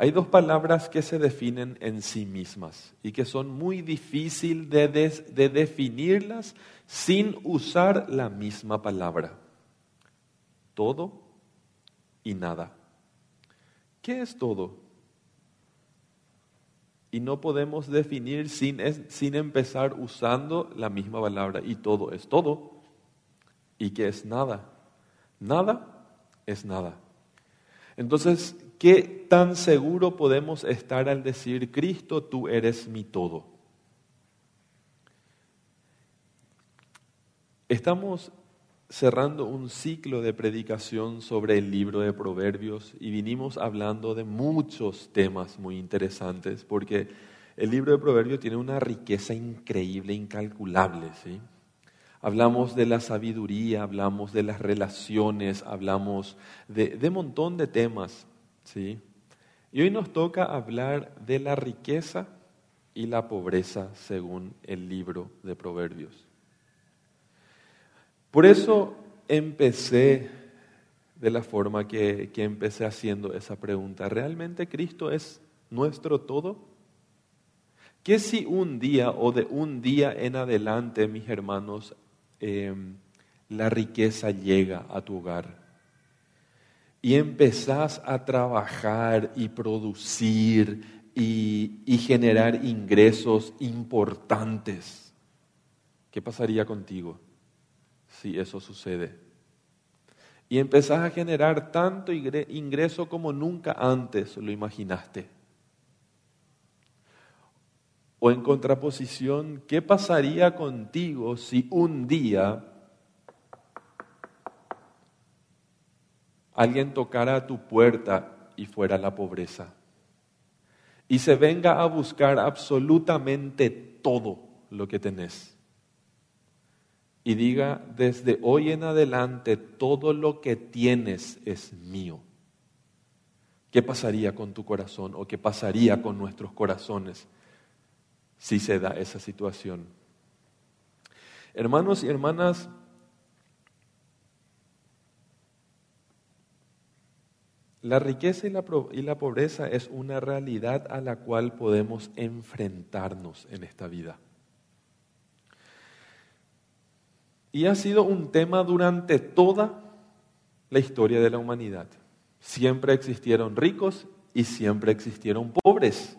Hay dos palabras que se definen en sí mismas y que son muy difíciles de, de definirlas sin usar la misma palabra. Todo y nada. ¿Qué es todo? Y no podemos definir sin, sin empezar usando la misma palabra. Y todo es todo. ¿Y qué es nada? Nada es nada. Entonces, ¿qué tan seguro podemos estar al decir, Cristo, tú eres mi todo? Estamos cerrando un ciclo de predicación sobre el libro de Proverbios y vinimos hablando de muchos temas muy interesantes porque el libro de Proverbios tiene una riqueza increíble, incalculable, ¿sí? Hablamos de la sabiduría, hablamos de las relaciones, hablamos de, un montón de temas. ¿Sí? Y hoy nos toca hablar de la riqueza y la pobreza según el libro de Proverbios. Por eso empecé de la forma que, que empecé haciendo esa pregunta. ¿Realmente Cristo es nuestro todo? ¿Qué si un día o de un día en adelante, mis hermanos, Em, la riqueza llega a tu hogar y empezás a trabajar y producir y, y generar ingresos importantes, ¿qué pasaría contigo si eso sucede? Y empezás a generar tanto ingreso como nunca antes lo imaginaste. O en contraposición, ¿qué pasaría contigo si un día alguien tocara a tu puerta y fuera la pobreza? Y se venga a buscar absolutamente todo lo que tenés. Y diga, desde hoy en adelante, todo lo que tienes es mío. ¿Qué pasaría con tu corazón o qué pasaría con nuestros corazones? si se da esa situación. Hermanos y hermanas, la riqueza y la, pobreza es una realidad a la cual podemos enfrentarnos en esta vida. Y ha sido un tema durante toda la historia de la humanidad. Siempre existieron ricos y siempre existieron pobres.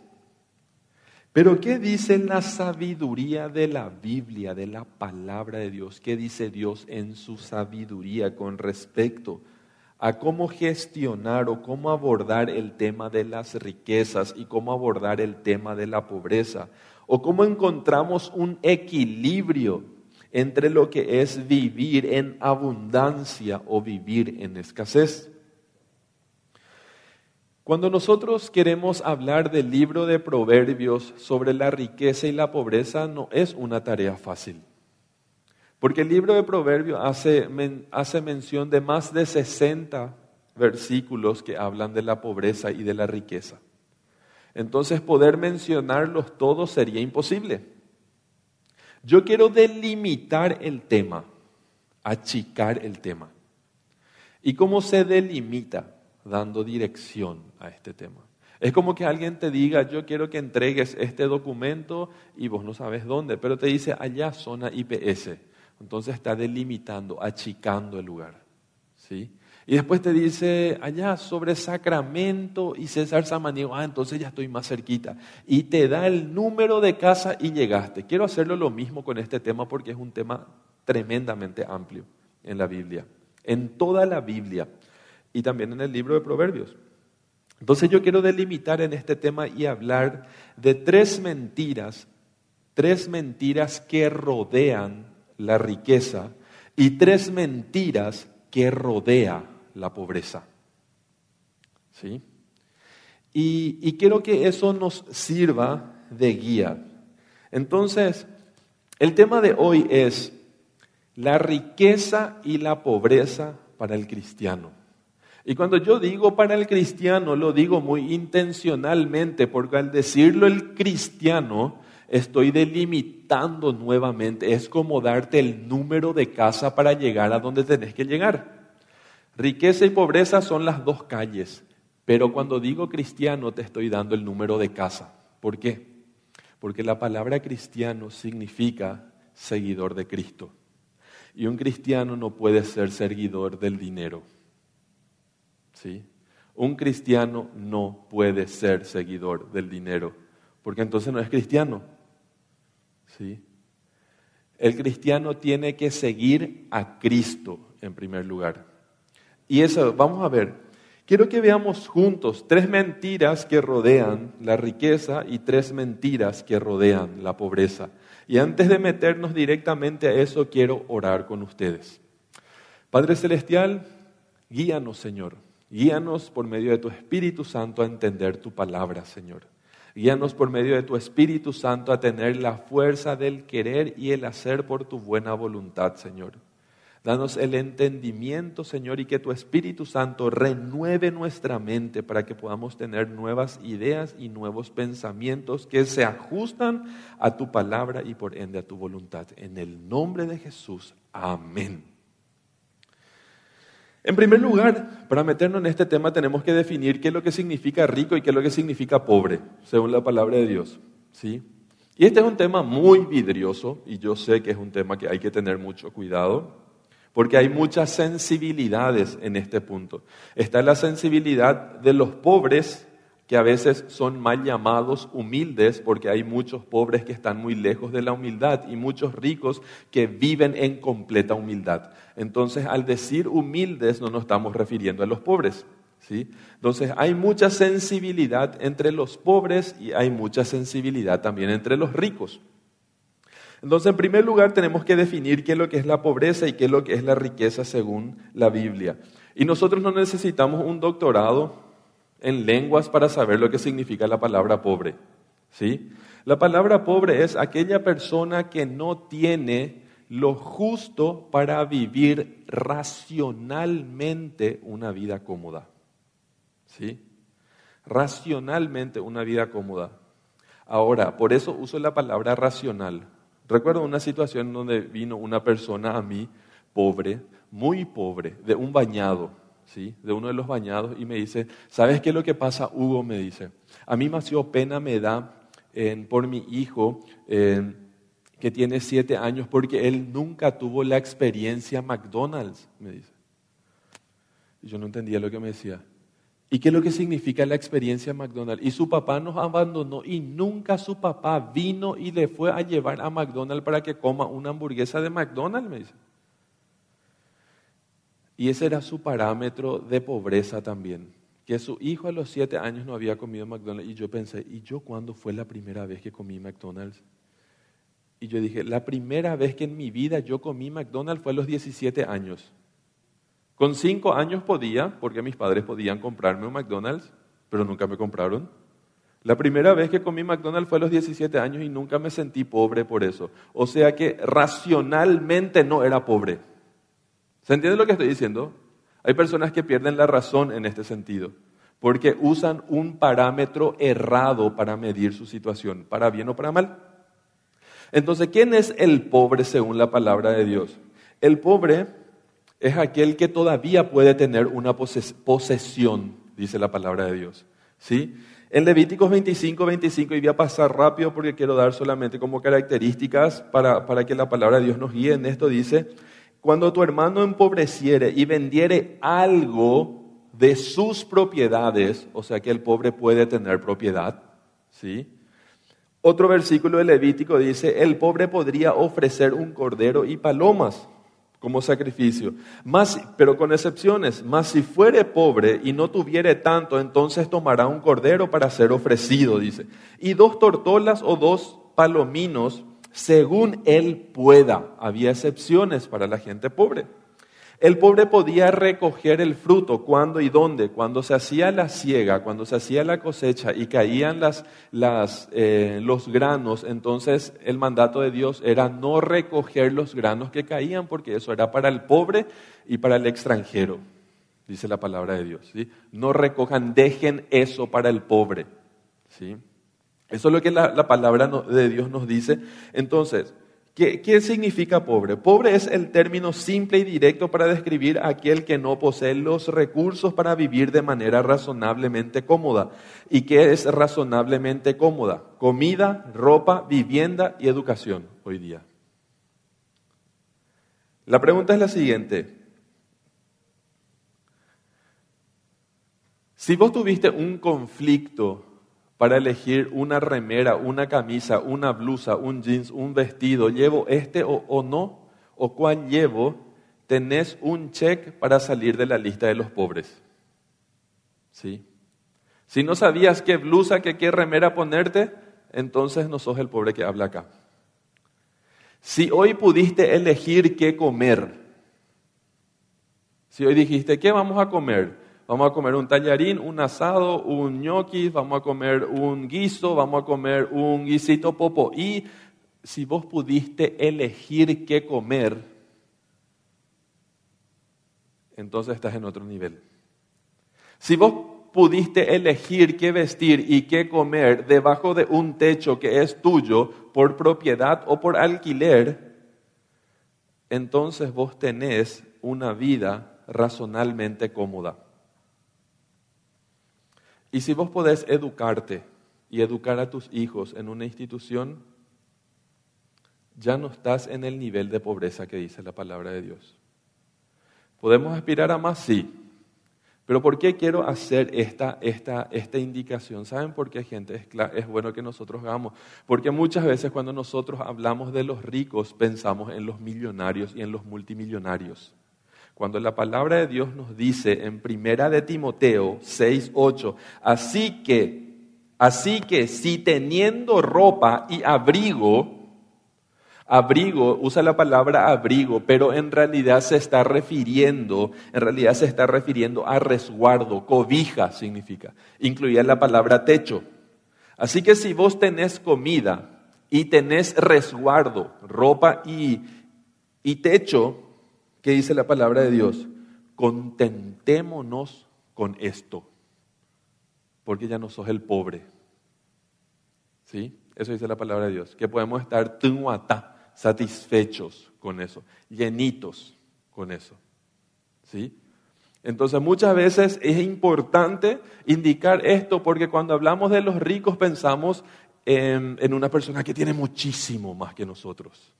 Pero ¿qué dice la sabiduría de la Biblia, de la palabra de Dios? ¿Qué dice Dios en su sabiduría con respecto a cómo gestionar o cómo abordar el tema de las riquezas y cómo abordar el tema de la pobreza? ¿O cómo encontramos un equilibrio entre lo que es vivir en abundancia o vivir en escasez? Cuando nosotros queremos hablar del libro de Proverbios sobre la riqueza y la pobreza, no es una tarea fácil. Porque el libro de Proverbios hace, hace mención de más de 60 versículos que hablan de la pobreza y de la riqueza. Entonces poder mencionarlos todos sería imposible. Yo quiero delimitar el tema, achicar el tema. ¿Y cómo se delimita? dando dirección a este tema. Es como que alguien te diga, yo quiero que entregues este documento y vos no sabes dónde, pero te dice allá zona IPS. Entonces está delimitando, achicando el lugar. ¿sí? Y después te dice allá sobre Sacramento y César Samaniego, ah, entonces ya estoy más cerquita. Y te da el número de casa y llegaste. Quiero hacerlo lo mismo con este tema porque es un tema tremendamente amplio en la Biblia. En toda la Biblia y también en el libro de Proverbios. Entonces yo quiero delimitar en este tema y hablar de tres mentiras, tres mentiras que rodean la riqueza y tres mentiras que rodea la pobreza. ¿Sí? Y, y quiero que eso nos sirva de guía. Entonces, el tema de hoy es la riqueza y la pobreza para el cristiano. Y cuando yo digo para el cristiano, lo digo muy intencionalmente, porque al decirlo el cristiano, estoy delimitando nuevamente. Es como darte el número de casa para llegar a donde tenés que llegar. Riqueza y pobreza son las dos calles, Pero cuando digo cristiano te estoy dando el número de casa. ¿Por qué? Porque la palabra cristiano significa seguidor de Cristo. Y un cristiano no puede ser seguidor del dinero. ¿Sí? Un cristiano no puede ser seguidor del dinero, porque entonces no es cristiano. ¿Sí? El cristiano tiene que seguir a Cristo en primer lugar. Y eso, vamos a ver, quiero que veamos juntos tres mentiras que rodean la riqueza y tres mentiras que rodean la pobreza. Y antes de meternos directamente a eso, quiero orar con ustedes. Padre Celestial, guíanos, Señor. Guíanos por medio de tu Espíritu Santo a entender tu palabra, Señor. Guíanos por medio de tu Espíritu Santo a tener la fuerza del querer y el hacer por tu buena voluntad, Señor. Danos el entendimiento, Señor, y que tu Espíritu Santo renueve nuestra mente para que podamos tener nuevas ideas y nuevos pensamientos que se ajustan a tu palabra y por ende a tu voluntad. En el nombre de Jesús, amén. En primer lugar, para meternos en este tema tenemos que definir qué es lo que significa rico y qué es lo que significa pobre, según la palabra de Dios. ¿sí? Y este es un tema muy vidrioso y yo sé que es un tema que hay que tener mucho cuidado porque hay muchas sensibilidades en este punto. Está la sensibilidad de los pobres que a veces son mal llamados humildes, porque hay muchos pobres que están muy lejos de la humildad y muchos ricos que viven en completa humildad. Entonces, al decir humildes no nos estamos refiriendo a los pobres. ¿sí? Entonces, hay mucha sensibilidad entre los pobres y hay mucha sensibilidad también entre los ricos. Entonces, en primer lugar, tenemos que definir qué es lo que es la pobreza y qué es lo que es la riqueza según la Biblia. Y nosotros no necesitamos un doctorado en lenguas para saber lo que significa la palabra pobre. ¿sí? La palabra pobre es aquella persona que no tiene lo justo para vivir racionalmente una vida cómoda. ¿Sí? Racionalmente una vida cómoda. Ahora, por eso uso la palabra racional. Recuerdo una situación donde vino una persona a mí, pobre, muy pobre, de un bañado de uno de los bañados y me dice, ¿sabes qué es lo que pasa, Hugo? Me dice, a mí más pena me da por mi hijo que tiene siete años porque él nunca tuvo la experiencia McDonald's, me dice. Y yo no entendía lo que me decía. ¿Y qué es lo que significa la experiencia McDonald's? Y su papá nos abandonó y nunca su papá vino y le fue a llevar a McDonald's para que coma una hamburguesa de McDonald's, me dice. Y ese era su parámetro de pobreza también. Que su hijo a los siete años no había comido McDonald's. Y yo pensé, ¿y yo cuándo fue la primera vez que comí McDonald's? Y yo dije, la primera vez que en mi vida yo comí McDonald's fue a los 17 años. Con cinco años podía, porque mis padres podían comprarme un McDonald's, pero nunca me compraron. La primera vez que comí McDonald's fue a los 17 años y nunca me sentí pobre por eso. O sea que racionalmente no era pobre. ¿Se entiende lo que estoy diciendo? Hay personas que pierden la razón en este sentido, porque usan un parámetro errado para medir su situación, para bien o para mal. Entonces, ¿quién es el pobre según la palabra de Dios? El pobre es aquel que todavía puede tener una posesión, dice la palabra de Dios. ¿Sí? En Levíticos 25, 25, y voy a pasar rápido porque quiero dar solamente como características para, para que la palabra de Dios nos guíe en esto, dice, cuando tu hermano empobreciere y vendiere algo de sus propiedades, o sea que el pobre puede tener propiedad, ¿sí? Otro versículo de Levítico dice, el pobre podría ofrecer un cordero y palomas como sacrificio, más, pero con excepciones, mas si fuere pobre y no tuviere tanto, entonces tomará un cordero para ser ofrecido, dice, y dos tortolas o dos palominos según él pueda. Había excepciones para la gente pobre. El pobre podía recoger el fruto cuando y dónde, cuando se hacía la siega, cuando se hacía la cosecha y caían eh, los granos, entonces el mandato de Dios era no recoger los granos que caían porque eso era para el pobre y para el extranjero, dice la palabra de Dios. No recojan, dejen eso para el pobre. ¿sí? Eso es lo que la, palabra de Dios nos dice. Entonces, ¿Qué, significa pobre? Pobre es el término simple y directo para describir a aquel que no posee los recursos para vivir de manera razonablemente cómoda. ¿Y qué es razonablemente cómoda? Comida, ropa, vivienda y educación hoy día. La pregunta es la siguiente. Si vos tuviste un conflicto para elegir una remera, una camisa, una blusa, un jeans, un vestido, ¿llevo este o, no? ¿O cuál llevo? Tenés un check para salir de la lista de los pobres. ¿Sí? Si no sabías qué blusa, qué, qué remera ponerte, entonces no sos el pobre que habla acá. Si hoy pudiste elegir qué comer, si hoy dijiste, ¿qué vamos a comer? Vamos a comer un tallarín, un asado, un gnocchi, vamos a comer un guiso, vamos a comer un guisito popo. Y si vos pudiste elegir qué comer, entonces estás en otro nivel. Si vos pudiste elegir qué vestir y qué comer debajo de un techo que es tuyo por propiedad o por alquiler, entonces vos tenés una vida razonablemente cómoda. Y si vos podés educarte y educar a tus hijos en una institución, ya no estás en el nivel de pobreza que dice la palabra de Dios. ¿Podemos aspirar a más? Sí. Pero ¿por qué quiero hacer esta, esta, esta indicación? ¿Saben por qué, gente? Es, es bueno que nosotros hagamos. Porque muchas veces cuando nosotros hablamos de los ricos, pensamos en los millonarios y en los multimillonarios. Cuando la palabra de Dios nos dice en Primera de Timoteo 6, 8, así que, así que si teniendo ropa y abrigo, abrigo, usa la palabra abrigo, pero en realidad se está refiriendo, en realidad se está refiriendo a resguardo, cobija significa, incluía la palabra techo. Así que si vos tenés comida y tenés resguardo, ropa y, y techo, ¿Qué dice la palabra de Dios? Contentémonos con esto, porque ya no sos el pobre. ¿Sí? Eso dice la palabra de Dios, que podemos estar satisfechos con eso, llenitos con eso. ¿Sí? Entonces muchas veces es importante indicar esto porque cuando hablamos de los ricos pensamos en, en una persona que tiene muchísimo más que nosotros.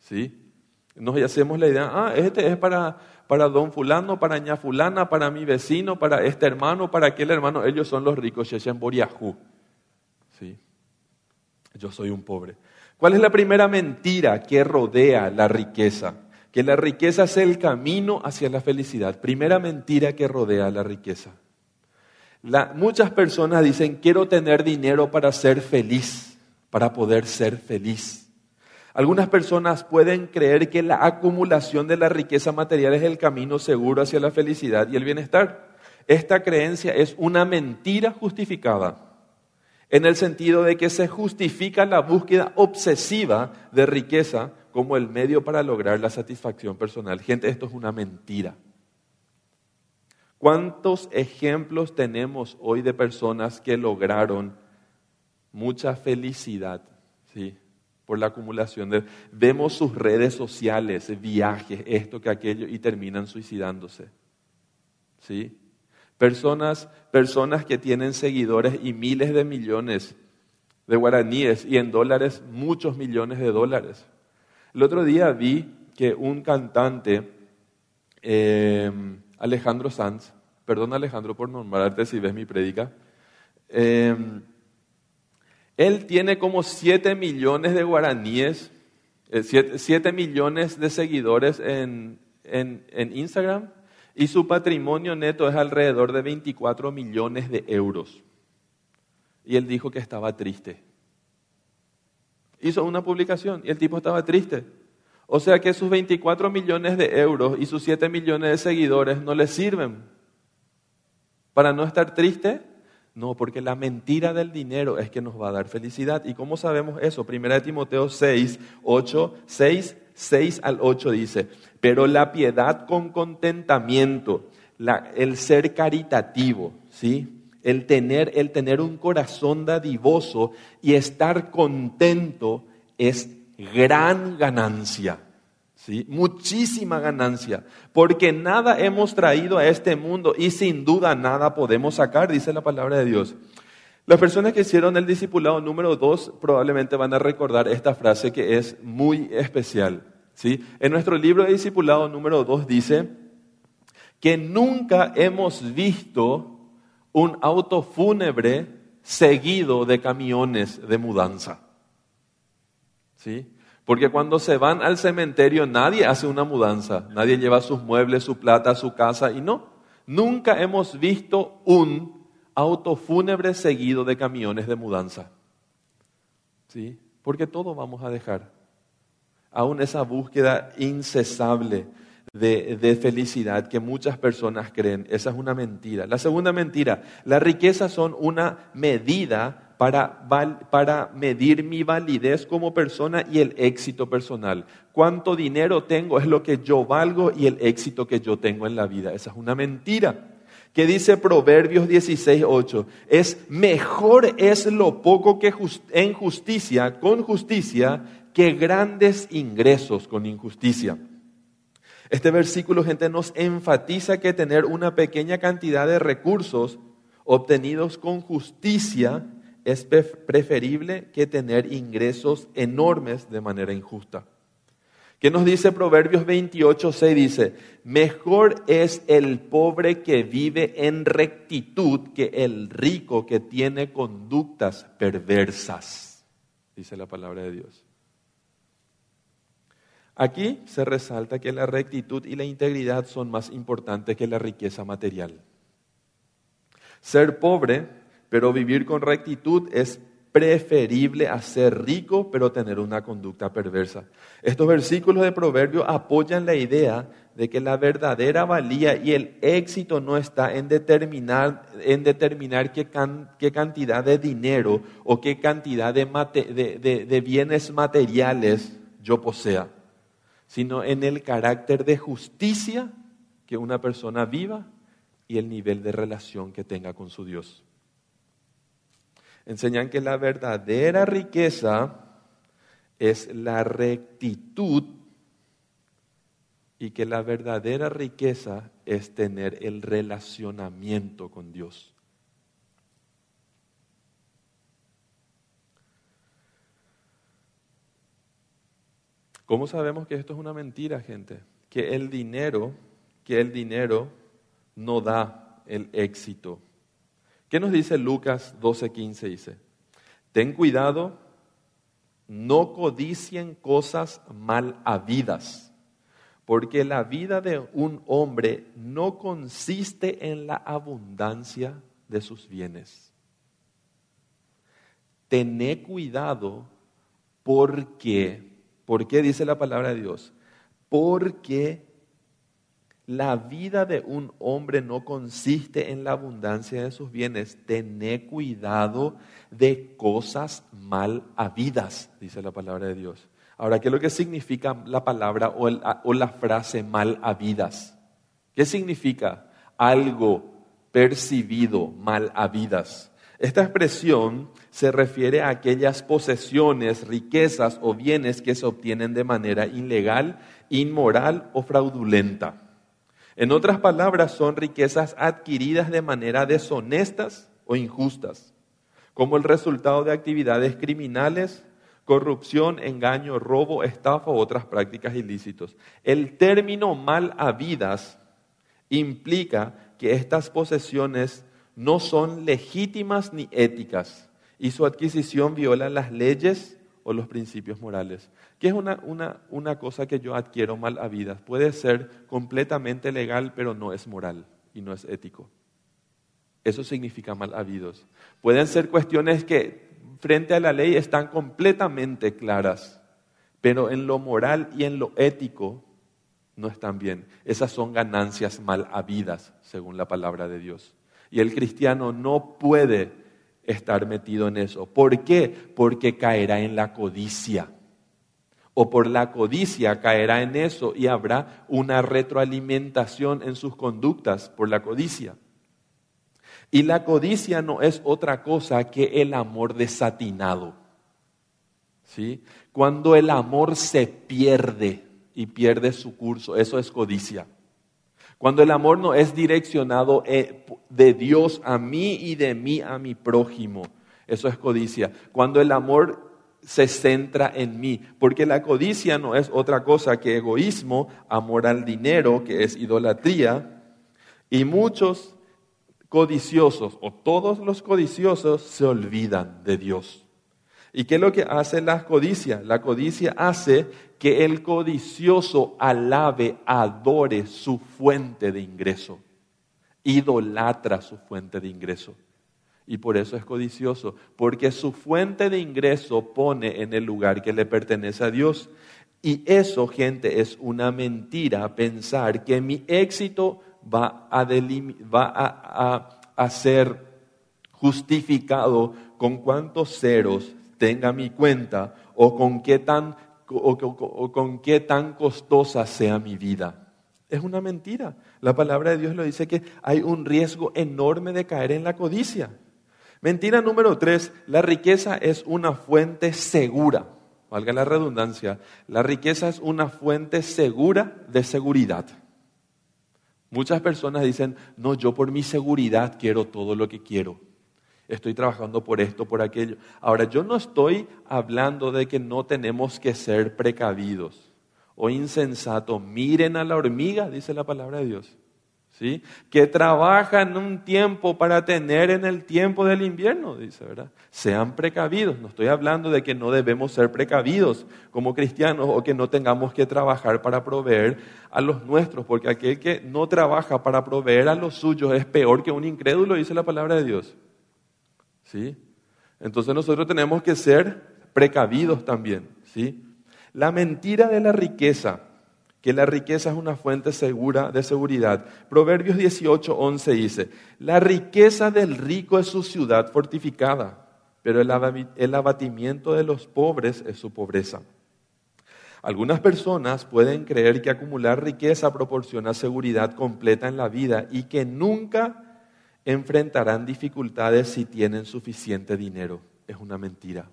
¿Sí? Nos hacemos la idea, ah, este es para, para don fulano, para ña fulana, para mi vecino, para este hermano, para aquel hermano. Ellos son los ricos. ¿Sí? Yo soy un pobre. ¿Cuál es la primera mentira que rodea la riqueza? Que la riqueza es el camino hacia la felicidad. Primera mentira que rodea la riqueza. muchas personas dicen, quiero tener dinero para ser feliz, para poder ser feliz. Algunas personas pueden creer que la acumulación de la riqueza material es el camino seguro hacia la felicidad y el bienestar. Esta creencia es una mentira justificada, en el sentido de que se justifica la búsqueda obsesiva de riqueza como el medio para lograr la satisfacción personal. Gente, esto es una mentira. ¿Cuántos ejemplos tenemos hoy de personas que lograron mucha felicidad? ¿sí? Por la acumulación de... Vemos sus redes sociales, viajes, esto que aquello, y terminan suicidándose. ¿Sí? Personas, personas que tienen seguidores y miles de millones de guaraníes y en dólares muchos millones de dólares. El otro día vi que un cantante, em, Alejandro Sanz, perdón Alejandro por nombrarte si ves mi prédica, em, él tiene como 7 millones de guaraníes, 7, eh, millones de seguidores en, en, Instagram y su patrimonio neto es alrededor de 24 millones de euros. Y él dijo que estaba triste. Hizo una publicación y el tipo estaba triste. O sea que sus 24 millones de euros y sus 7 millones de seguidores no le sirven para no estar triste no, porque la mentira del dinero es que nos va a dar felicidad. ¿Y cómo sabemos eso? Primera de Timoteo 6, 8, 6, 6 al 8 dice, pero la piedad con contentamiento, el ser caritativo, ¿sí? El tener, el tener un corazón dadivoso y estar contento es gran ganancia. ¿Sí? Muchísima ganancia. Porque nada hemos traído a este mundo y sin duda nada podemos sacar, dice la palabra de Dios. Las personas que hicieron el discipulado número dos probablemente van a recordar esta frase que es muy especial. ¿sí? En nuestro libro de discipulado número dos dice que nunca hemos visto un auto fúnebre seguido de camiones de mudanza. ¿Sí? Porque cuando se van al cementerio nadie hace una mudanza, nadie lleva sus muebles, su plata, su casa y no. Nunca hemos visto un auto fúnebre seguido de camiones de mudanza. ¿Sí? Porque todo vamos a dejar. Aún esa búsqueda incesable de, de, felicidad que muchas personas creen, esa es una mentira. La segunda mentira, las riquezas son una medida para, para medir mi validez como persona y el éxito personal. Cuánto dinero tengo es lo que yo valgo y el éxito que yo tengo en la vida. Esa es una mentira que dice Proverbios 16, 8, es mejor es lo poco que en justicia, con justicia, que grandes ingresos con injusticia. Este versículo, gente, nos enfatiza que tener una pequeña cantidad de recursos obtenidos con justicia es preferible que tener ingresos enormes de manera injusta. ¿Qué nos dice Proverbios 28, 6? Dice, mejor es el pobre que vive en rectitud que el rico que tiene conductas perversas, dice la palabra de Dios. Aquí se resalta que la rectitud y la integridad son más importantes que la riqueza material. Ser pobre, pero vivir con rectitud es preferible a ser rico pero tener una conducta perversa. Estos versículos de Proverbio apoyan la idea de que la verdadera valía y el éxito no está en determinar, en determinar qué, cantidad de dinero o qué cantidad de bienes materiales yo posea, sino en el carácter de justicia que una persona viva y el nivel de relación que tenga con su Dios enseñan que la verdadera riqueza es la rectitud y que la verdadera riqueza es tener el relacionamiento con Dios. ¿Cómo sabemos que esto es una mentira, gente? Que el dinero, que el dinero no da el éxito. ¿Qué nos dice Lucas 12:15? Dice, ten cuidado, no codicien cosas mal habidas, porque la vida de un hombre no consiste en la abundancia de sus bienes. Tené cuidado porque, ¿por qué dice la palabra de Dios? Porque la vida de un hombre no consiste en la abundancia de sus bienes. Tené cuidado de cosas mal habidas, dice la palabra de Dios. Ahora, ¿qué es lo que significa la palabra o, o la frase mal habidas? ¿Qué significa algo percibido mal habidas? Esta expresión se refiere a aquellas posesiones, riquezas o bienes que se obtienen de manera ilegal, inmoral o fraudulenta. En otras palabras, son riquezas adquiridas de manera deshonestas o injustas, como el resultado de actividades criminales, corrupción, engaño, robo, estafa u otras prácticas ilícitos. El término mal habidas implica que estas posesiones no son legítimas ni éticas y su adquisición viola las leyes o los principios morales. ¿Qué es una, una, una cosa que yo adquiero mal a vida? Puede ser completamente legal, pero no es moral y no es ético. Eso significa mal habidos. Pueden ser cuestiones que frente a la ley están completamente claras, pero en lo moral y en lo ético no están bien. Esas son ganancias mal habidas, según la palabra de Dios. Y el cristiano no puede estar metido en eso. ¿Por qué? Porque caerá en la codicia o por la codicia caerá en eso y habrá una retroalimentación en sus conductas por la codicia. Y la codicia no es otra cosa que el amor desatinado. ¿sí? Cuando el amor se pierde y pierde su curso, eso es codicia. Cuando el amor no es direccionado eh, de Dios a mí y de mí a mi prójimo, eso es codicia. Cuando el amor se centra en mí, porque la codicia no es otra cosa que egoísmo, amor al dinero, que es idolatría, y muchos codiciosos, o todos los codiciosos, se olvidan de Dios. ¿Y qué es lo que hace la codicia? La codicia hace que el codicioso alabe, adore su fuente de ingreso, idolatra su fuente de ingreso y por eso es codicioso, porque su fuente de ingreso pone en el lugar que le pertenece a Dios. Y eso, gente, es una mentira pensar que mi éxito va a, ser justificado con cuántos ceros tenga mi cuenta o con qué tan, o con qué tan costosa sea mi vida. Es una mentira. La palabra de Dios lo dice que hay un riesgo enorme de caer en la codicia. Mentira número tres, la riqueza es una fuente segura. Valga la redundancia, la riqueza es una fuente segura de seguridad. Muchas personas dicen, no, yo por mi seguridad quiero todo lo que quiero. Estoy trabajando por esto, por aquello. Ahora, yo no estoy hablando de que no tenemos que ser precavidos o insensatos. Miren a la hormiga, dice la palabra de Dios que trabajan un tiempo para tener en el tiempo del invierno, dice, ¿verdad? Sean precavidos. No estoy hablando de que no debemos ser precavidos como cristianos o que no tengamos que trabajar para proveer a los nuestros, porque aquel que no trabaja para proveer a los suyos es peor que un incrédulo, dice la palabra de Dios. ¿Sí? Entonces nosotros tenemos que ser precavidos también, ¿sí? La mentira de la riqueza que la riqueza es una fuente segura de seguridad. Proverbios 18, 11 dice, la riqueza del rico es su ciudad fortificada, pero el abatimiento de los pobres es su pobreza. Algunas personas pueden creer que acumular riqueza proporciona seguridad completa en la vida y que nunca enfrentarán dificultades si tienen suficiente dinero. Es una mentira.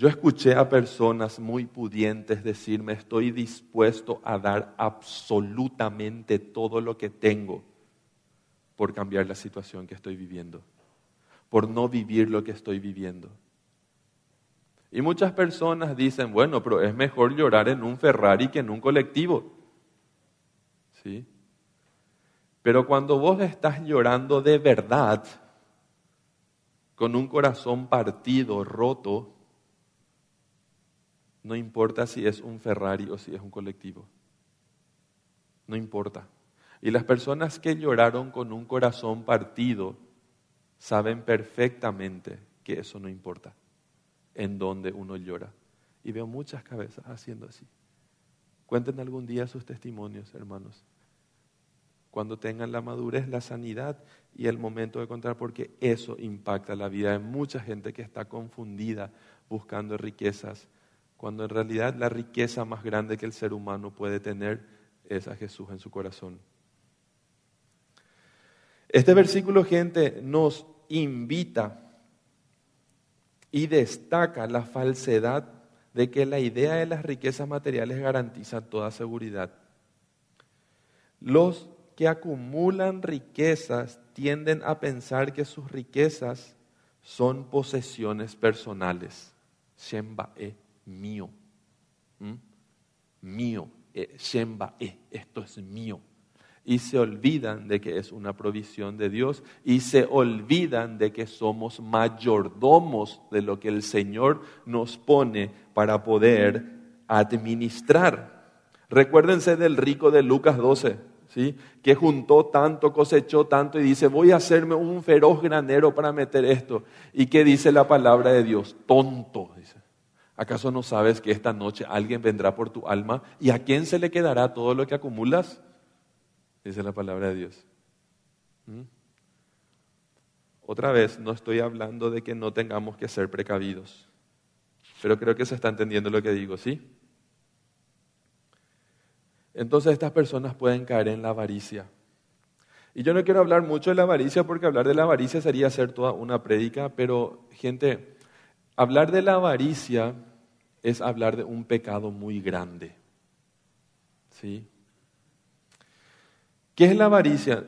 Yo escuché a personas muy pudientes decirme, estoy dispuesto a dar absolutamente todo lo que tengo por cambiar la situación que estoy viviendo, por no vivir lo que estoy viviendo. Y muchas personas dicen, bueno, pero es mejor llorar en un Ferrari que en un colectivo. ¿Sí? Pero cuando vos estás llorando de verdad, con un corazón partido, roto, no importa si es un Ferrari o si es un colectivo. No importa. Y las personas que lloraron con un corazón partido saben perfectamente que eso no importa, en donde uno llora. Y veo muchas cabezas haciendo así. Cuenten algún día sus testimonios, hermanos. Cuando tengan la madurez, la sanidad y el momento de contar, porque eso impacta la vida de mucha gente que está confundida buscando riquezas cuando en realidad la riqueza más grande que el ser humano puede tener es a Jesús en su corazón. Este versículo, gente, nos invita y destaca la falsedad de que la idea de las riquezas materiales garantiza toda seguridad. Los que acumulan riquezas tienden a pensar que sus riquezas son posesiones personales. Shembae mío. ¿Mm? Mío. Eh, Shemba, eh, esto es mío. Y se olvidan de que es una provisión de Dios y se olvidan de que somos mayordomos de lo que el Señor nos pone para poder administrar. Recuérdense del rico de Lucas 12, ¿sí? que juntó tanto, cosechó tanto y dice, voy a hacerme un feroz granero para meter esto. ¿Y qué dice la palabra de Dios? Tonto, dice. ¿Acaso no sabes que esta noche alguien vendrá por tu alma y a quién se le quedará todo lo que acumulas? Dice la palabra de Dios. ¿Mm? Otra vez, no estoy hablando de que no tengamos que ser precavidos, pero creo que se está entendiendo lo que digo, ¿sí? Entonces estas personas pueden caer en la avaricia. Y yo no quiero hablar mucho de la avaricia porque hablar de la avaricia sería hacer toda una prédica, pero gente, Hablar de la avaricia es hablar de un pecado muy grande. ¿Sí? ¿Qué es la avaricia?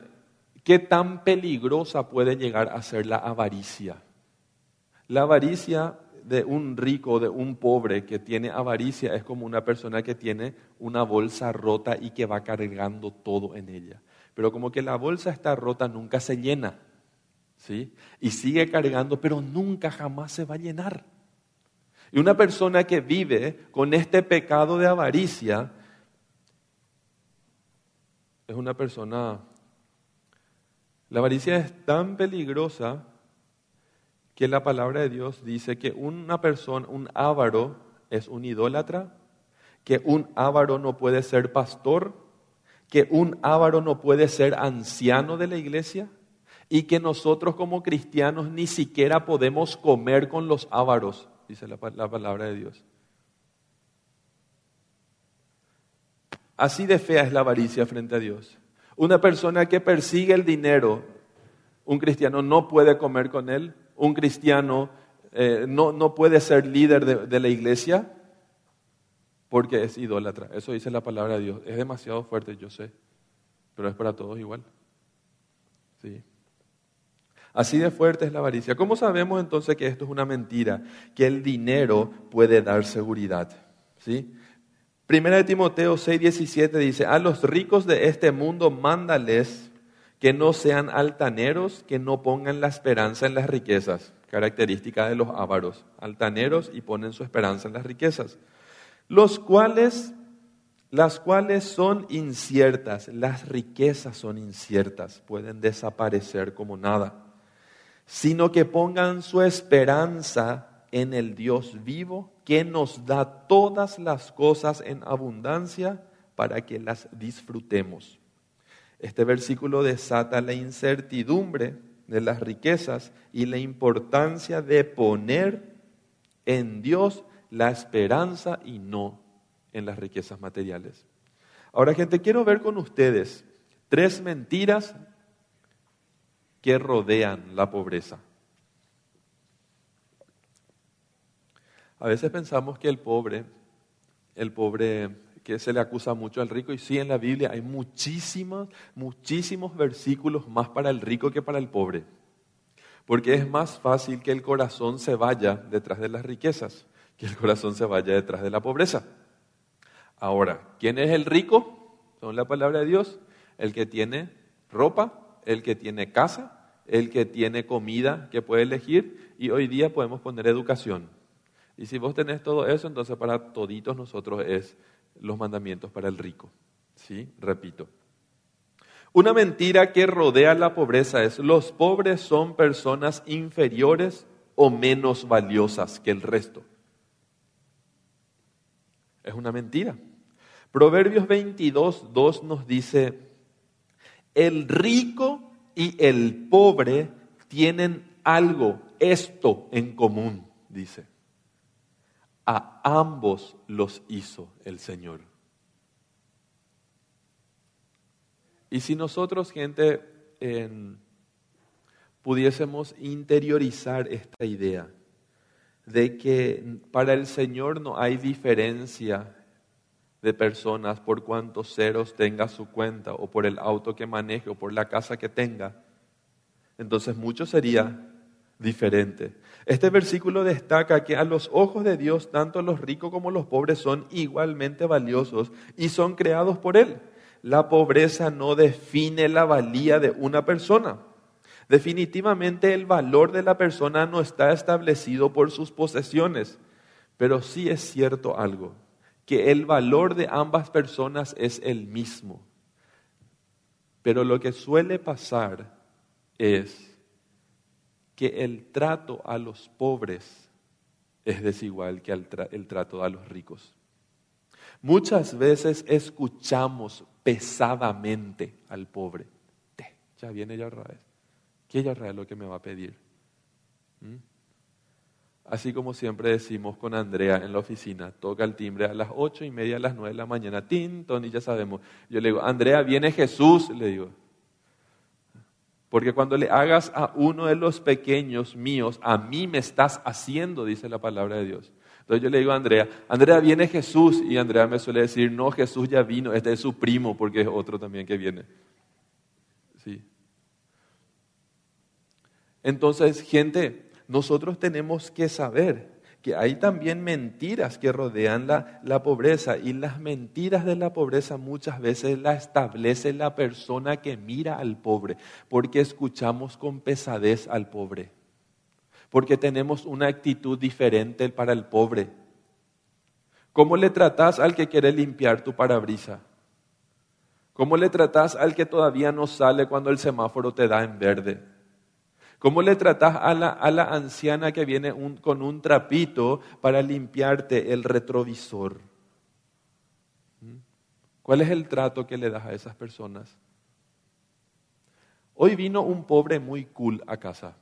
¿Qué tan peligrosa puede llegar a ser la avaricia? La avaricia de un rico, de un pobre que tiene avaricia, es como una persona que tiene una bolsa rota y que va cargando todo en ella. Pero como que la bolsa está rota, nunca se llena. ¿sí? Y sigue cargando, pero nunca jamás se va a llenar. Y una persona que vive con este pecado de avaricia es una persona... La avaricia es tan peligrosa que la palabra de Dios dice que una persona, un avaro, es un idólatra, que un avaro no puede ser pastor, que un avaro no puede ser anciano de la iglesia y que nosotros como cristianos ni siquiera podemos comer con los ávaros, dice la, la palabra de Dios. Así de fea es la avaricia frente a Dios. Una persona que persigue el dinero, un cristiano no puede comer con él, un cristiano eh, no, no, puede ser líder de, de, la iglesia porque es idólatra. Eso dice la palabra de Dios. Es demasiado fuerte, yo sé, pero es para todos igual. Sí. Así de fuerte es la avaricia. ¿Cómo sabemos entonces que esto es una mentira? Que el dinero puede dar seguridad. ¿Sí? Primera de Timoteo 6:17 dice, a los ricos de este mundo mándales que no sean altaneros, que no pongan la esperanza en las riquezas, característica de los ávaros, altaneros y ponen su esperanza en las riquezas, los cuales, las cuales son inciertas, las riquezas son inciertas, pueden desaparecer como nada, sino que pongan su esperanza en el Dios vivo, que nos da todas las cosas en abundancia para que las disfrutemos. Este versículo desata la incertidumbre de las riquezas y la importancia de poner en Dios la esperanza y no en las riquezas materiales. Ahora, gente, quiero ver con ustedes tres mentiras que rodean la pobreza. A veces pensamos que el pobre, el pobre que se le acusa mucho al rico y sí en la Biblia hay muchísimos, muchísimos versículos más para el rico que para el pobre. Porque es más fácil que el corazón se vaya detrás de las riquezas, que el corazón se vaya detrás de la pobreza. Ahora, ¿quién es el rico? Son la palabra de Dios. El que tiene ropa, el que tiene casa, el que tiene comida que puede elegir y hoy día podemos poner educación. Y si vos tenés todo eso, entonces para toditos nosotros es los mandamientos para el rico. ¿Sí? Repito. Una mentira que rodea la pobreza es los pobres son personas inferiores o menos valiosas que el resto. Es una mentira. Proverbios 22, 2 nos dice, el rico y el pobre tienen algo, esto en común, dice a ambos los hizo el Señor. Y si nosotros, gente, pudiésemos interiorizar esta idea de que para el Señor no hay diferencia de personas por cuántos ceros tenga su cuenta o por el auto que maneje o por la casa que tenga, entonces mucho sería diferente. Este versículo destaca que a los ojos de Dios tanto los ricos como los pobres son igualmente valiosos y son creados por Él. La pobreza no define la valía de una persona. Definitivamente el valor de la persona no está establecido por sus posesiones, pero sí es cierto algo, que el valor de ambas personas es el mismo. Pero lo que suele pasar es que el trato a los pobres es desigual que el, trato a los ricos. Muchas veces escuchamos pesadamente al pobre. ya viene ya vez. ¿Qué ya es lo que me va a pedir? ¿Mm? Así como siempre decimos con Andrea en la oficina, toca el timbre a las ocho y media, a las nueve de la mañana, tin, Tony, ya sabemos. Yo le digo, Andrea, viene Jesús, le digo. Porque cuando le hagas a uno de los pequeños míos, a mí me estás haciendo, dice la palabra de Dios. Entonces yo le digo a Andrea, Andrea, viene Jesús. Y Andrea me suele decir, no, Jesús ya vino, este es su primo, porque es otro también que viene. Sí. Entonces, gente, nosotros tenemos que saber que hay también mentiras que rodean la, la, pobreza y las mentiras de la pobreza muchas veces las establece la persona que mira al pobre, porque escuchamos con pesadez al pobre, porque tenemos una actitud diferente para el pobre. ¿Cómo le tratas al que quiere limpiar tu parabrisa? ¿Cómo le tratas al que todavía no sale cuando el semáforo te da en verde? ¿Cómo le tratas a la, a la anciana que viene con un trapito para limpiarte el retrovisor? ¿Mm? ¿Cuál es el trato que le das a esas personas? Hoy vino un pobre muy cool a casa.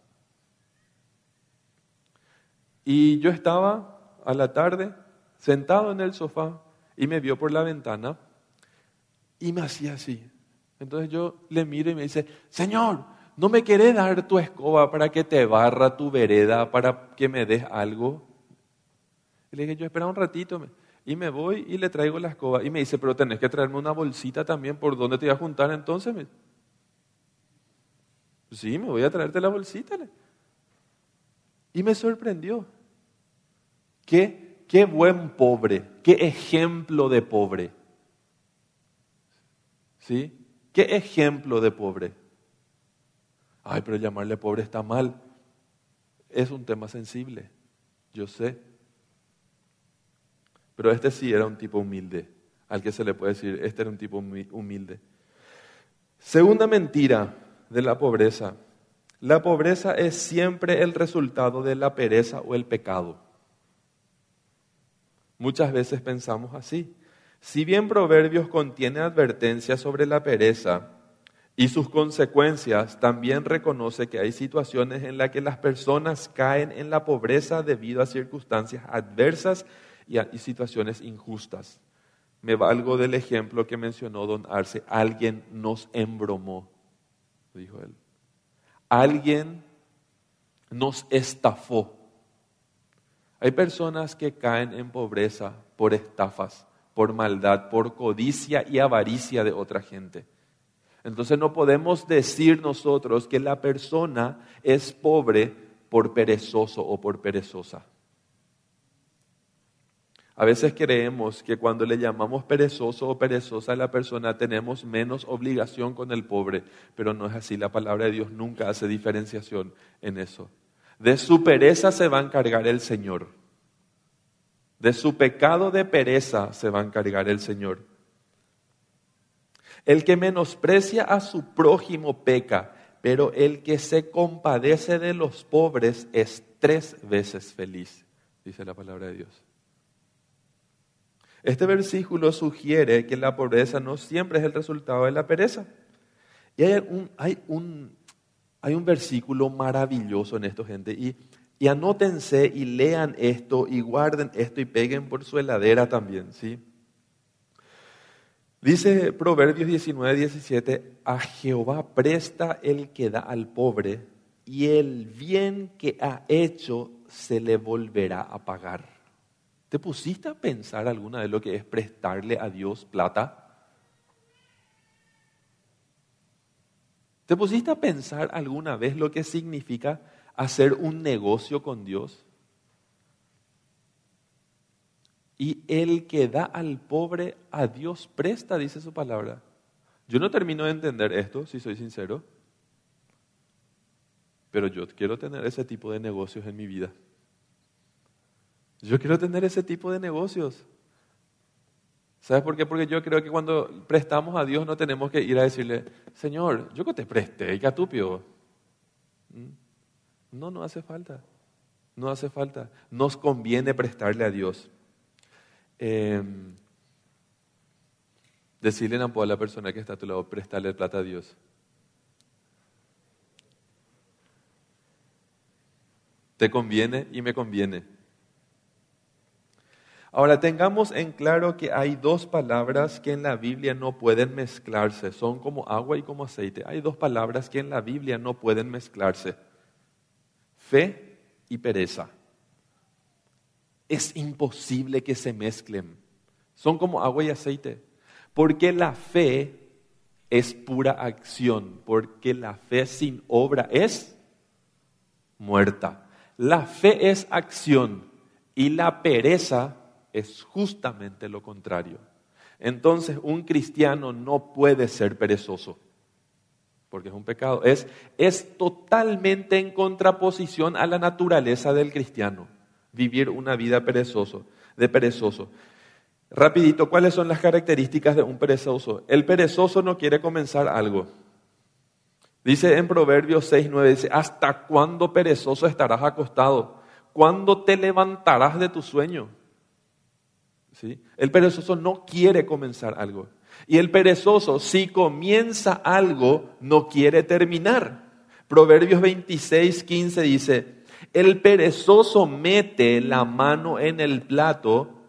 Y yo estaba a la tarde sentado en el sofá y me vio por la ventana y me hacía así. Entonces yo le miro y me dice, Señor, ¿no me querés dar tu escoba para que te barra tu vereda, para que me des algo? Y le dije, yo espera un ratito. Y me voy y le traigo la escoba. Y me dice, pero tenés que traerme una bolsita también, ¿por dónde te voy a juntar entonces? Sí, me voy a traerte la bolsita. Y me sorprendió. Qué, qué buen pobre, qué ejemplo de pobre. ¿Sí? ¿Qué ejemplo de pobre? Ay, pero llamarle pobre está mal. Es un tema sensible, yo sé. Pero este sí era un tipo humilde, al que se le puede decir, este era un tipo humilde. Segunda mentira de la pobreza. La pobreza es siempre el resultado de la pereza o el pecado. Muchas veces pensamos así. Si bien Proverbios contiene advertencias sobre la pereza, y sus consecuencias, también reconoce que hay situaciones en las que las personas caen en la pobreza debido a circunstancias adversas y, a, situaciones injustas. Me valgo del ejemplo que mencionó don Arce. Alguien nos embromó, dijo él. Alguien nos estafó. Hay personas que caen en pobreza por estafas, por maldad, por codicia y avaricia de otra gente. Entonces no podemos decir nosotros que la persona es pobre por perezoso o por perezosa. A veces creemos que cuando le llamamos perezoso o perezosa a la persona tenemos menos obligación con el pobre, pero no es así. La palabra de Dios nunca hace diferenciación en eso. De su pereza se va a encargar el Señor. De su pecado de pereza se va a encargar el Señor. El que menosprecia a su prójimo peca, pero el que se compadece de los pobres es tres veces feliz, dice la palabra de Dios. Este versículo sugiere que la pobreza no siempre es el resultado de la pereza. Y hay un, hay un, hay un versículo maravilloso en esto, gente. Y, y anótense y lean esto y guarden esto y peguen por su heladera también, ¿sí? Dice Proverbios 19, 17, a Jehová presta el que da al pobre y el bien que ha hecho se le volverá a pagar. ¿Te pusiste a pensar alguna vez lo que es prestarle a Dios plata? ¿Te pusiste a pensar alguna vez lo que significa hacer un negocio con Dios? Y el que da al pobre a Dios presta, dice su palabra. Yo no termino de entender esto, si soy sincero, pero yo quiero tener ese tipo de negocios en mi vida. Yo quiero tener ese tipo de negocios. ¿Sabes por qué? Porque yo creo que cuando prestamos a Dios no tenemos que ir a decirle, Señor, yo que te presté, catupio. ¿Mm? No, no hace falta. No hace falta. Nos conviene prestarle a Dios. Eh, decirle a la persona que está a tu lado, prestarle plata a Dios. Te conviene y me conviene. Ahora tengamos en claro que hay dos palabras que en la Biblia no pueden mezclarse, son como agua y como aceite. Hay dos palabras que en la Biblia no pueden mezclarse, fe y pereza. Es imposible que se mezclen, son como agua y aceite, porque la fe es pura acción, porque la fe sin obra es muerta. La fe es acción y la pereza es justamente lo contrario. Entonces un cristiano no puede ser perezoso, porque es un pecado. Es, es totalmente en contraposición a la naturaleza del cristiano, vivir una vida perezoso, de perezoso. Rapidito, ¿cuáles son las características de un perezoso? El perezoso no quiere comenzar algo. Dice en Proverbios 6, 9, dice, ¿hasta cuándo perezoso estarás acostado? ¿Cuándo te levantarás de tu sueño? ¿Sí? El perezoso no quiere comenzar algo. Y el perezoso, si comienza algo, no quiere terminar. Proverbios 26, 15 dice, el perezoso mete la mano en el plato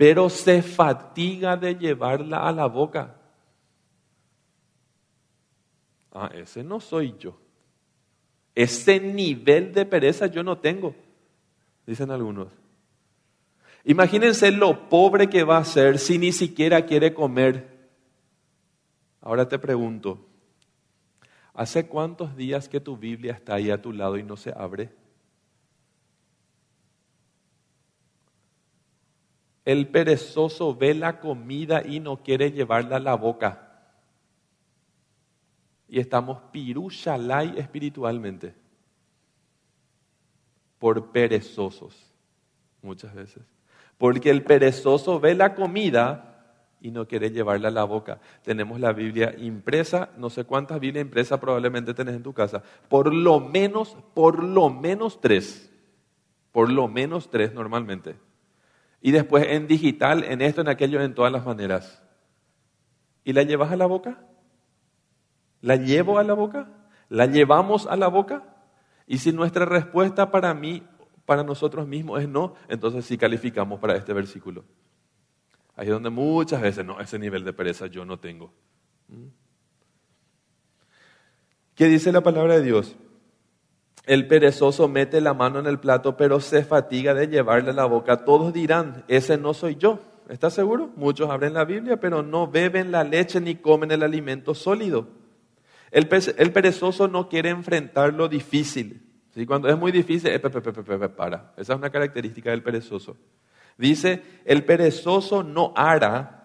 pero se fatiga de llevarla a la boca. Ah, ese no soy yo. Ese nivel de pereza yo no tengo, dicen algunos. Imagínense lo pobre que va a ser si ni siquiera quiere comer. Ahora te pregunto, ¿hace cuántos días que tu Biblia está ahí a tu lado y no se abre? El perezoso ve la comida y no quiere llevarla a la boca. Y estamos pirushalay espiritualmente. Por perezosos, muchas veces. Porque el perezoso ve la comida y no quiere llevarla a la boca. Tenemos la Biblia impresa, no sé cuántas Biblias impresas probablemente tenés en tu casa. Por lo menos, por lo menos tres. Por lo menos tres normalmente y después en digital, en esto, en aquello, en todas las maneras. ¿Y la llevas a la boca? ¿La llevo a la boca? ¿La llevamos a la boca? Y si nuestra respuesta para mí, para nosotros mismos es no, entonces sí calificamos para este versículo. Ahí es donde muchas veces, no, ese nivel de pereza yo no tengo. ¿Mm? ¿Qué dice la palabra de Dios? El perezoso mete la mano en el plato, pero se fatiga de llevarle la boca. Todos dirán, ese no soy yo. ¿Estás seguro? Muchos abren la Biblia, pero no beben la leche ni comen el alimento sólido. El, perezoso no quiere enfrentar lo difícil. ¿sí? Cuando es muy difícil, eh, para. Esa es una característica del perezoso. Dice, el perezoso no hará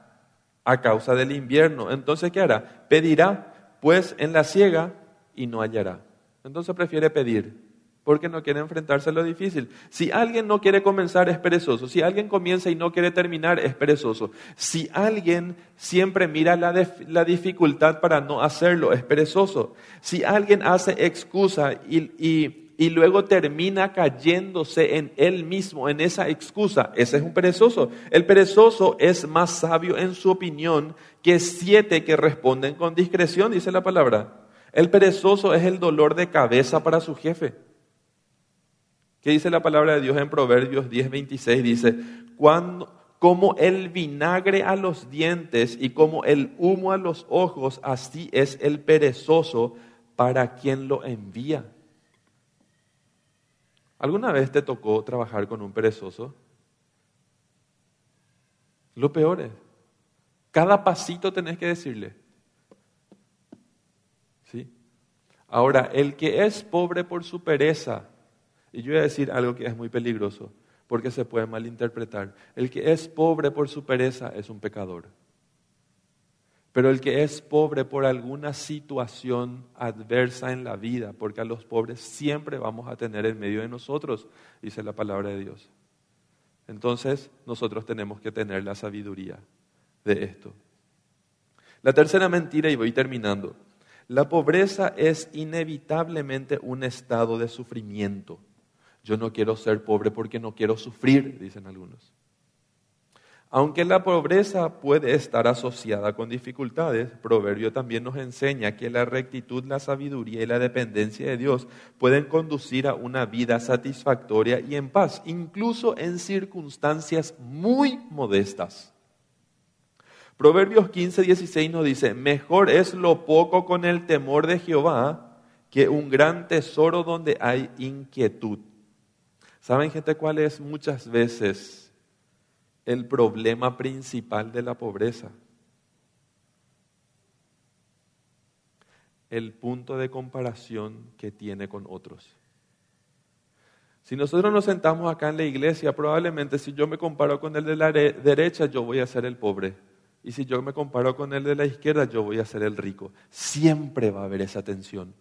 a causa del invierno. Entonces, ¿qué hará? Pedirá, pues, en la ciega y no hallará. Entonces prefiere pedir, porque no quiere enfrentarse a lo difícil. Si alguien no quiere comenzar es perezoso. Si alguien comienza y no quiere terminar es perezoso. Si alguien siempre mira la, la dificultad para no hacerlo es perezoso. Si alguien hace excusa y, y luego termina cayéndose en él mismo, en esa excusa, ese es un perezoso. El perezoso es más sabio en su opinión que siete que responden con discreción, dice la palabra. El perezoso es el dolor de cabeza para su jefe. ¿Qué dice la palabra de Dios en Proverbios 10:26? Dice, cuando, como el vinagre a los dientes y como el humo a los ojos, así es el perezoso para quien lo envía. ¿Alguna vez te tocó trabajar con un perezoso? Lo peor es, cada pasito tenés que decirle, Ahora, el que es pobre por su pereza, y yo voy a decir algo que es muy peligroso, porque se puede malinterpretar, el que es pobre por su pereza es un pecador. Pero el que es pobre por alguna situación adversa en la vida, porque a los pobres siempre vamos a tener en medio de nosotros, dice la palabra de Dios. Entonces nosotros tenemos que tener la sabiduría de esto. La tercera mentira, y voy terminando, la pobreza es inevitablemente un estado de sufrimiento. Yo no quiero ser pobre porque no quiero sufrir, dicen algunos. Aunque la pobreza puede estar asociada con dificultades, Proverbio también nos enseña que la rectitud, la sabiduría y la dependencia de Dios pueden conducir a una vida satisfactoria y en paz, incluso en circunstancias muy modestas. Proverbios 15, 16 nos dice, mejor es lo poco con el temor de Jehová que un gran tesoro donde hay inquietud. ¿Saben gente cuál es muchas veces el problema principal de la pobreza. El punto de comparación que tiene con otros. Si nosotros nos sentamos acá en la iglesia, probablemente si yo me comparo con el de la derecha, yo voy a ser el pobre. Y si yo me comparo con el de la izquierda, yo voy a ser el rico. Siempre va a haber esa tensión.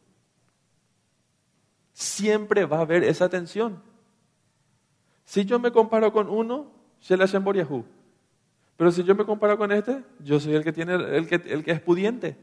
Siempre va a haber esa tensión. Si yo me comparo con uno, pero si yo me comparo con este, yo soy el que, tiene, el que, el que es pudiente.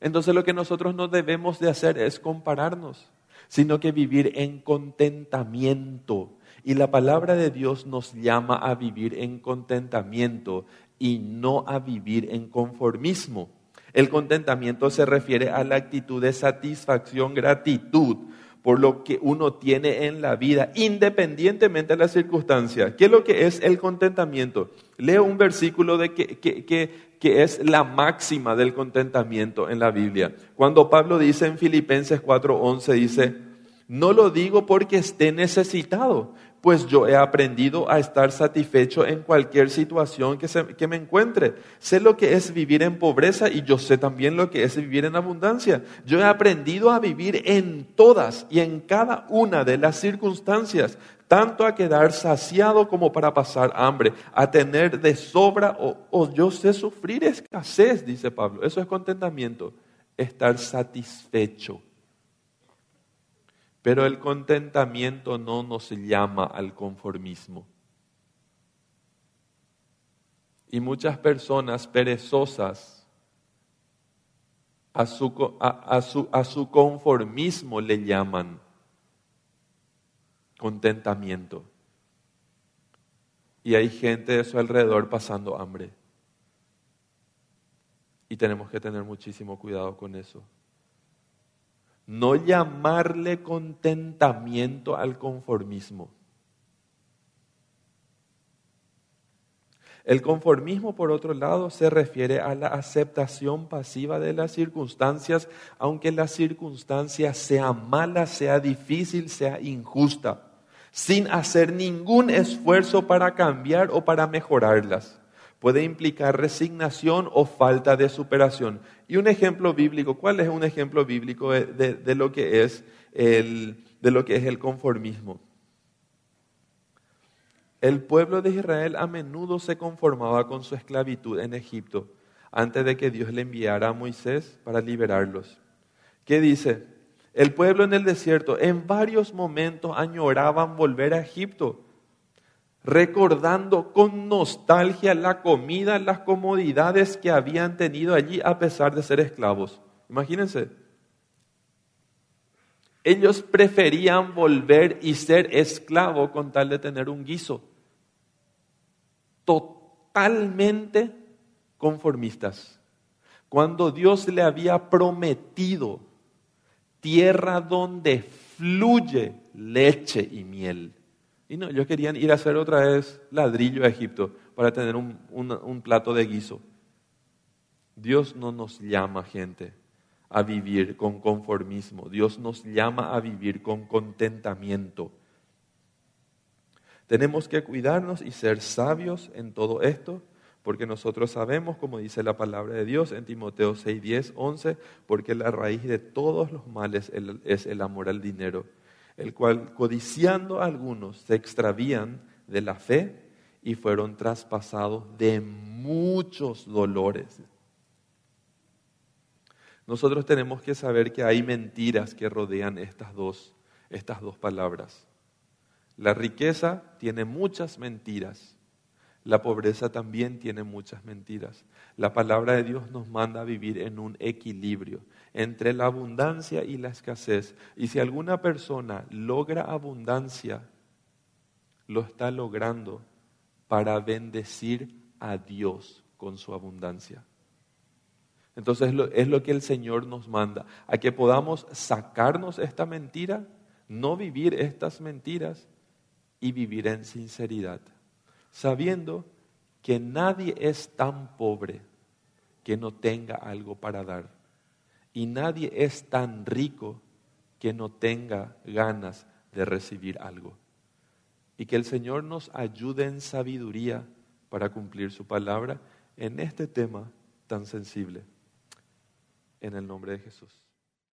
Entonces lo que nosotros no debemos de hacer es compararnos, sino que vivir en contentamiento. Y la palabra de Dios nos llama a vivir en contentamiento y no a vivir en conformismo. El contentamiento se refiere a la actitud de satisfacción, gratitud por lo que uno tiene en la vida, independientemente de las circunstancias. ¿Qué es lo que es el contentamiento? Leo un versículo de que, que, que, es la máxima del contentamiento en la Biblia. Cuando Pablo dice en Filipenses 4:11, dice, no lo digo porque esté necesitado, pues yo he aprendido a estar satisfecho en cualquier situación que, que, me encuentre. Sé lo que es vivir en pobreza y yo sé también lo que es vivir en abundancia. Yo he aprendido a vivir en todas y en cada una de las circunstancias, tanto a quedar saciado como para pasar hambre, a tener de sobra o, o yo sé sufrir escasez, dice Pablo. Eso es contentamiento, estar satisfecho. Pero el contentamiento no nos llama al conformismo. Y muchas personas perezosas a su, a, su, a su conformismo le llaman contentamiento. Y hay gente de su alrededor pasando hambre. Y tenemos que tener muchísimo cuidado con eso no llamarle contentamiento al conformismo. El conformismo, por otro lado, se refiere a la aceptación pasiva de las circunstancias, aunque la circunstancia sea mala, sea difícil, sea injusta, sin hacer ningún esfuerzo para cambiar o para mejorarlas puede implicar resignación o falta de superación. Y un ejemplo bíblico, ¿cuál es un ejemplo bíblico de, lo, que es el, de lo que es el conformismo? El pueblo de Israel a menudo se conformaba con su esclavitud en Egipto antes de que Dios le enviara a Moisés para liberarlos. ¿Qué dice? El pueblo en el desierto en varios momentos añoraban volver a Egipto recordando con nostalgia la comida, las comodidades que habían tenido allí a pesar de ser esclavos. Imagínense. Ellos preferían volver y ser esclavo con tal de tener un guiso. Totalmente conformistas. Cuando Dios le había prometido tierra donde fluye leche y miel y no, ellos querían ir a hacer otra vez ladrillo a Egipto para tener un, un plato de guiso. Dios no nos llama, gente, a vivir con conformismo. Dios nos llama a vivir con contentamiento. Tenemos que cuidarnos y ser sabios en todo esto, porque nosotros sabemos, como dice la palabra de Dios en Timoteo 6, 10, 11, porque la raíz de todos los males es el amor al dinero el cual codiciando algunos se extravían de la fe y fueron traspasados de muchos dolores. Nosotros tenemos que saber que hay mentiras que rodean estas dos, estas dos palabras. La riqueza tiene muchas mentiras. La pobreza también tiene muchas mentiras. La palabra de Dios nos manda a vivir en un equilibrio entre la abundancia y la escasez. Y si alguna persona logra abundancia, lo está logrando para bendecir a Dios con su abundancia. Entonces es lo que el Señor nos manda, a que podamos sacarnos esta mentira, no vivir estas mentiras y vivir en sinceridad, sabiendo que nadie es tan pobre que no tenga algo para dar y nadie es tan rico que no tenga ganas de recibir algo. Y que el Señor nos ayude en sabiduría para cumplir su palabra en este tema tan sensible. En el nombre de Jesús.